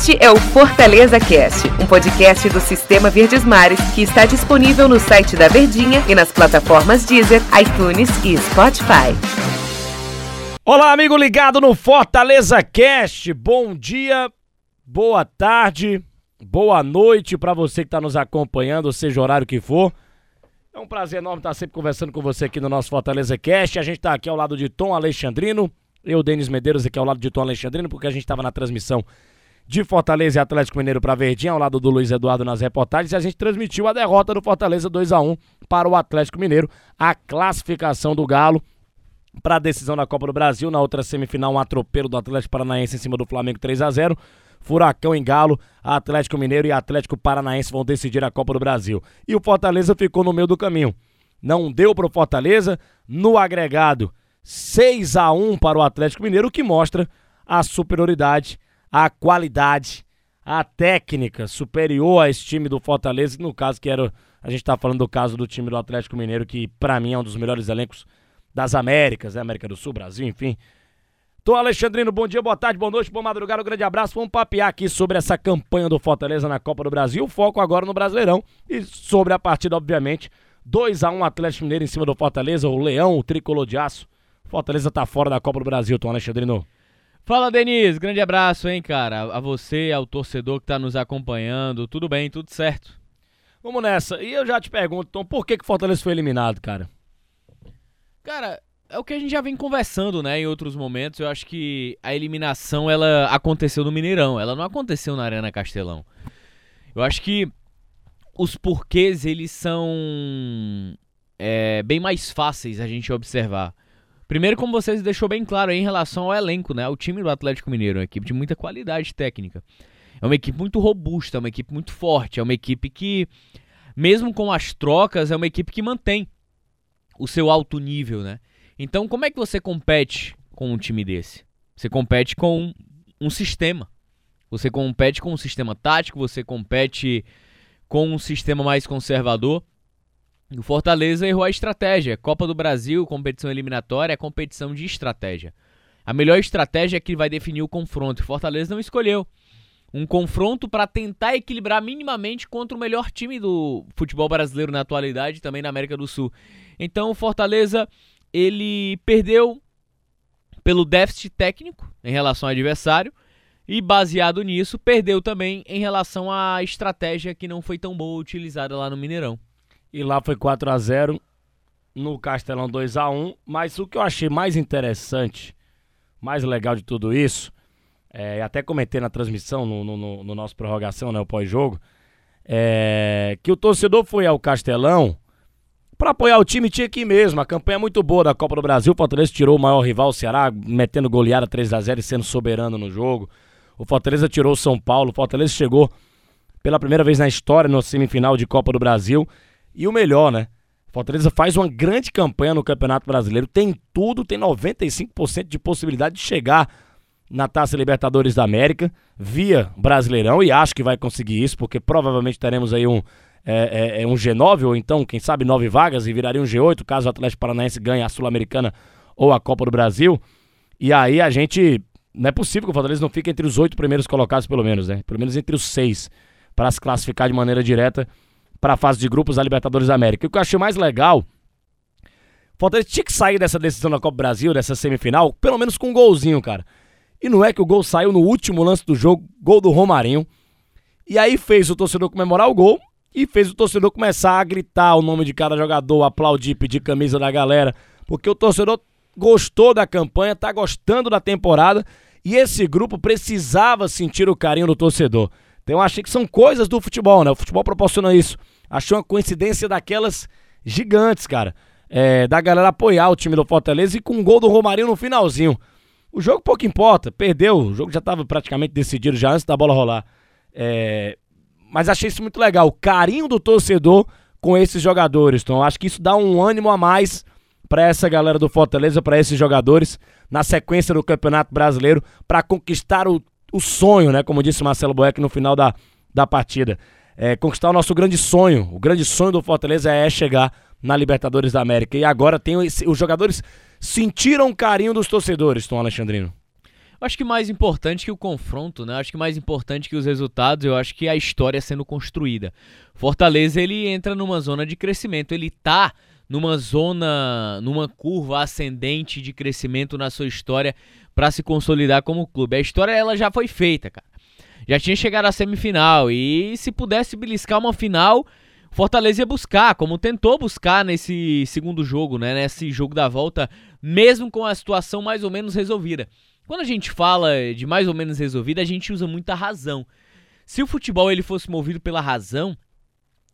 Este é o Fortaleza Cast, um podcast do Sistema Verdes Mares que está disponível no site da Verdinha e nas plataformas Deezer, iTunes e Spotify. Olá, amigo ligado no Fortaleza Cast. Bom dia, boa tarde, boa noite para você que está nos acompanhando, seja o horário que for. É um prazer enorme estar sempre conversando com você aqui no nosso Fortaleza Cast. A gente está aqui ao lado de Tom Alexandrino, eu, Denis Medeiros, aqui ao lado de Tom Alexandrino, porque a gente estava na transmissão de Fortaleza e Atlético Mineiro para Verdinha, ao lado do Luiz Eduardo nas reportagens, e a gente transmitiu a derrota do Fortaleza 2 a 1 para o Atlético Mineiro, a classificação do Galo para a decisão da Copa do Brasil, na outra semifinal um atropelo do Atlético Paranaense em cima do Flamengo 3 a 0. Furacão em Galo, Atlético Mineiro e Atlético Paranaense vão decidir a Copa do Brasil. E o Fortaleza ficou no meio do caminho. Não deu para o Fortaleza no agregado 6 a 1 para o Atlético Mineiro, o que mostra a superioridade a qualidade, a técnica superior a esse time do Fortaleza, no caso que era, a gente tá falando do caso do time do Atlético Mineiro, que para mim é um dos melhores elencos das Américas, né? América do Sul, Brasil, enfim. Tô Alexandrino, bom dia, boa tarde, boa noite, bom madrugada, um grande abraço. Vamos papear aqui sobre essa campanha do Fortaleza na Copa do Brasil, foco agora no Brasileirão e sobre a partida, obviamente, 2 a 1 Atlético Mineiro em cima do Fortaleza, o Leão, o tricolor de aço. Fortaleza tá fora da Copa do Brasil, Tom Alexandrino. Fala, Denise. Grande abraço, hein, cara. A você, ao torcedor que tá nos acompanhando. Tudo bem, tudo certo? Vamos nessa. E eu já te pergunto, então, por que, que o Fortaleza foi eliminado, cara? Cara, é o que a gente já vem conversando, né, em outros momentos. Eu acho que a eliminação, ela aconteceu no Mineirão. Ela não aconteceu na Arena Castelão. Eu acho que os porquês, eles são é, bem mais fáceis a gente observar. Primeiro, como vocês deixou bem claro aí em relação ao elenco, né? O time do Atlético Mineiro é uma equipe de muita qualidade técnica. É uma equipe muito robusta, é uma equipe muito forte, é uma equipe que, mesmo com as trocas, é uma equipe que mantém o seu alto nível, né? Então, como é que você compete com um time desse? Você compete com um sistema. Você compete com um sistema tático, você compete com um sistema mais conservador. O Fortaleza errou a estratégia. Copa do Brasil, competição eliminatória, é competição de estratégia. A melhor estratégia é que vai definir o confronto. O Fortaleza não escolheu um confronto para tentar equilibrar minimamente contra o melhor time do futebol brasileiro na atualidade também na América do Sul. Então o Fortaleza ele perdeu pelo déficit técnico em relação ao adversário e baseado nisso perdeu também em relação à estratégia que não foi tão boa utilizada lá no Mineirão. E lá foi 4 a 0 no Castelão 2 a 1 Mas o que eu achei mais interessante, mais legal de tudo isso, é, até comentei na transmissão, no, no, no nosso prorrogação, né, o pós-jogo, é, que o torcedor foi ao Castelão para apoiar o time, tinha que ir mesmo. A campanha é muito boa da Copa do Brasil. O Fortaleza tirou o maior rival, o Ceará, metendo goleada 3 a 0 e sendo soberano no jogo. O Fortaleza tirou o São Paulo. O Fortaleza chegou pela primeira vez na história no semifinal de Copa do Brasil. E o melhor, né? Fortaleza faz uma grande campanha no Campeonato Brasileiro, tem tudo, tem 95% de possibilidade de chegar na Taça Libertadores da América via Brasileirão e acho que vai conseguir isso, porque provavelmente teremos aí um, é, é, é um G9 ou então, quem sabe, nove vagas e viraria um G8 caso o Atlético Paranaense ganhe a Sul-Americana ou a Copa do Brasil. E aí a gente. Não é possível que o Fortaleza não fique entre os oito primeiros colocados, pelo menos, né? Pelo menos entre os seis, para se classificar de maneira direta para a fase de grupos da Libertadores da América. E o que eu achei mais legal, Fortaleza tinha que sair dessa decisão da Copa Brasil, dessa semifinal, pelo menos com um golzinho, cara. E não é que o gol saiu no último lance do jogo, gol do Romarinho. E aí fez o torcedor comemorar o gol e fez o torcedor começar a gritar o nome de cada jogador, aplaudir, pedir camisa da galera, porque o torcedor gostou da campanha, tá gostando da temporada e esse grupo precisava sentir o carinho do torcedor. Então eu achei que são coisas do futebol, né? O futebol proporciona isso. Achei uma coincidência daquelas gigantes, cara. É, da galera apoiar o time do Fortaleza e com um gol do Romarinho no finalzinho. O jogo pouco importa, perdeu, o jogo já estava praticamente decidido já antes da bola rolar. É, mas achei isso muito legal, o carinho do torcedor com esses jogadores. Então acho que isso dá um ânimo a mais para essa galera do Fortaleza, para esses jogadores na sequência do Campeonato Brasileiro para conquistar o, o sonho, né? Como disse Marcelo Boeck no final da, da partida é, conquistar o nosso grande sonho. O grande sonho do Fortaleza é chegar na Libertadores da América. E agora tem esse, os jogadores sentiram o carinho dos torcedores, Tom Alexandrino. acho que mais importante que o confronto, né? Acho que mais importante que os resultados, eu acho que a história sendo construída. Fortaleza ele entra numa zona de crescimento, ele tá numa zona, numa curva ascendente de crescimento na sua história para se consolidar como clube. A história ela já foi feita, cara. Já tinha chegado à semifinal e se pudesse beliscar uma final, Fortaleza ia buscar, como tentou buscar nesse segundo jogo, né? Nesse jogo da volta, mesmo com a situação mais ou menos resolvida. Quando a gente fala de mais ou menos resolvida, a gente usa muita razão. Se o futebol ele fosse movido pela razão,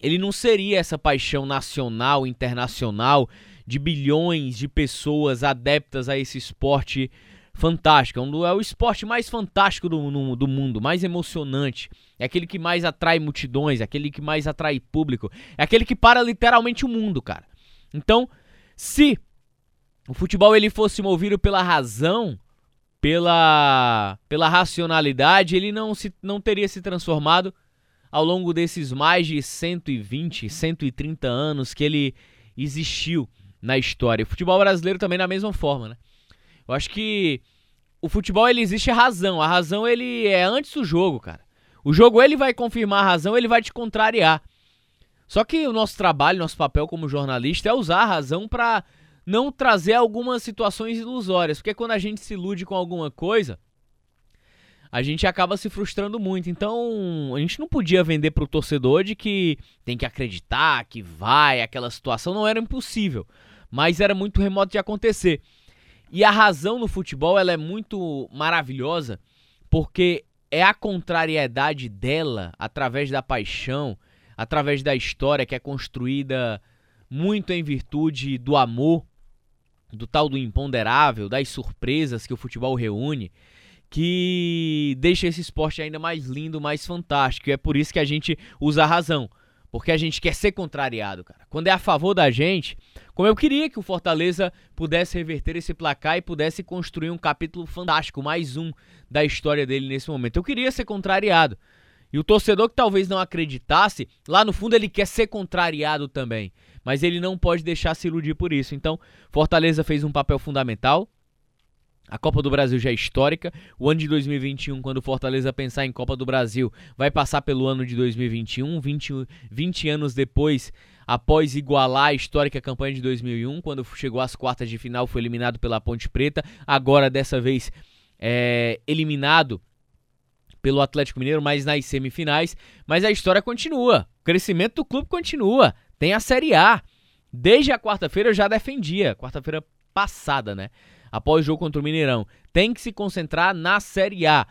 ele não seria essa paixão nacional, internacional, de bilhões de pessoas adeptas a esse esporte fantástico. É, é o esporte mais fantástico do, no, do mundo, mais emocionante. É aquele que mais atrai multidões, é aquele que mais atrai público. É aquele que para literalmente o mundo, cara. Então, se o futebol ele fosse movido pela razão, pela, pela racionalidade, ele não, se, não teria se transformado ao longo desses mais de 120, 130 anos que ele existiu na história. O futebol brasileiro também da mesma forma, né? Eu acho que o futebol ele existe a razão. A razão ele é antes do jogo, cara. O jogo ele vai confirmar a razão, ele vai te contrariar. Só que o nosso trabalho, nosso papel como jornalista é usar a razão para não trazer algumas situações ilusórias, porque quando a gente se ilude com alguma coisa, a gente acaba se frustrando muito. Então, a gente não podia vender para o torcedor de que tem que acreditar, que vai, aquela situação não era impossível, mas era muito remoto de acontecer. E a razão no futebol ela é muito maravilhosa porque é a contrariedade dela através da paixão, através da história que é construída muito em virtude do amor, do tal do imponderável, das surpresas que o futebol reúne que deixa esse esporte ainda mais lindo, mais fantástico. E é por isso que a gente usa a razão. Porque a gente quer ser contrariado, cara. Quando é a favor da gente, como eu queria que o Fortaleza pudesse reverter esse placar e pudesse construir um capítulo fantástico, mais um da história dele nesse momento. Eu queria ser contrariado. E o torcedor que talvez não acreditasse, lá no fundo ele quer ser contrariado também. Mas ele não pode deixar se iludir por isso. Então, Fortaleza fez um papel fundamental. A Copa do Brasil já é histórica. O ano de 2021, quando o Fortaleza pensar em Copa do Brasil, vai passar pelo ano de 2021, 20, 20 anos depois, após igualar a histórica campanha de 2001, quando chegou às quartas de final, foi eliminado pela Ponte Preta. Agora, dessa vez, é, eliminado pelo Atlético Mineiro, mas nas semifinais. Mas a história continua. O crescimento do clube continua. Tem a Série A. Desde a quarta-feira eu já defendia. Quarta-feira passada, né? Após o jogo contra o Mineirão. Tem que se concentrar na Série A.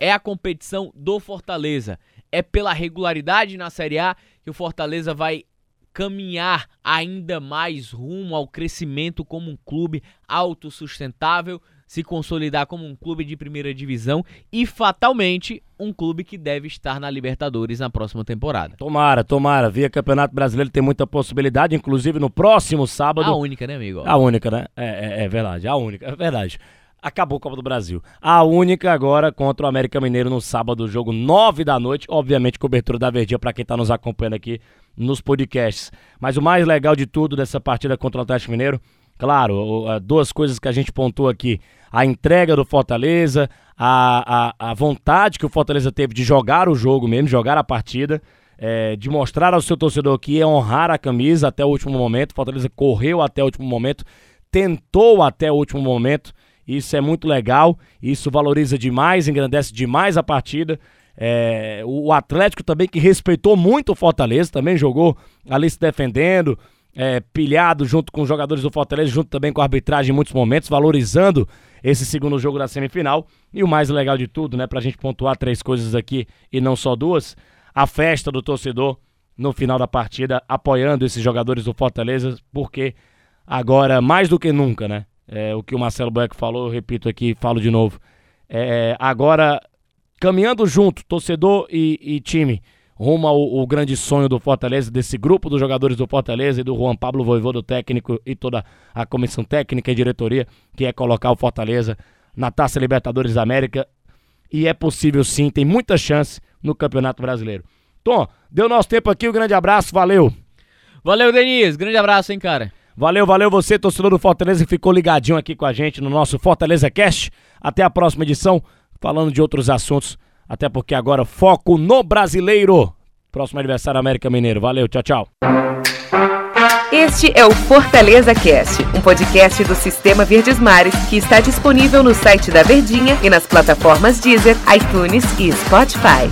É a competição do Fortaleza. É pela regularidade na Série A que o Fortaleza vai caminhar ainda mais rumo ao crescimento como um clube autossustentável, se consolidar como um clube de primeira divisão e fatalmente um clube que deve estar na Libertadores na próxima temporada. Tomara, tomara. Via Campeonato Brasileiro tem muita possibilidade, inclusive no próximo sábado. A única, né, amigo? A única, né? É, é, é verdade, a única, é verdade. Acabou a Copa do Brasil. A única agora contra o América Mineiro no sábado, jogo 9 da noite. Obviamente, cobertura da Verdinha para quem está nos acompanhando aqui nos podcasts. Mas o mais legal de tudo dessa partida contra o Atlético Mineiro Claro, duas coisas que a gente pontuou aqui: a entrega do Fortaleza, a, a, a vontade que o Fortaleza teve de jogar o jogo mesmo, jogar a partida, é, de mostrar ao seu torcedor que ia honrar a camisa até o último momento. Fortaleza correu até o último momento, tentou até o último momento. Isso é muito legal, isso valoriza demais, engrandece demais a partida. É, o Atlético também que respeitou muito o Fortaleza, também jogou ali se defendendo, é, pilhado junto com os jogadores do Fortaleza, junto também com a arbitragem em muitos momentos, valorizando esse segundo jogo da semifinal. E o mais legal de tudo, né, pra gente pontuar três coisas aqui e não só duas, a festa do torcedor no final da partida, apoiando esses jogadores do Fortaleza, porque agora, mais do que nunca, né, é, o que o Marcelo Boeck falou, eu repito aqui, falo de novo, é, agora caminhando junto, torcedor e, e time, rumo ao, ao, grande sonho do Fortaleza, desse grupo dos jogadores do Fortaleza e do Juan Pablo Voivô, do técnico e toda a comissão técnica e diretoria, que é colocar o Fortaleza na Taça Libertadores da América. E é possível sim, tem muita chance no Campeonato Brasileiro. Tom, deu nosso tempo aqui, um grande abraço, valeu! Valeu, Denise, grande abraço, hein, cara. Valeu, valeu você, torcedor do Fortaleza, que ficou ligadinho aqui com a gente no nosso Fortaleza Cast. Até a próxima edição, falando de outros assuntos. Até porque agora foco no brasileiro. Próximo aniversário América Mineiro. Valeu, tchau, tchau. Este é o Fortaleza Cast, um podcast do Sistema Verdes Mares que está disponível no site da Verdinha e nas plataformas Deezer, iTunes e Spotify.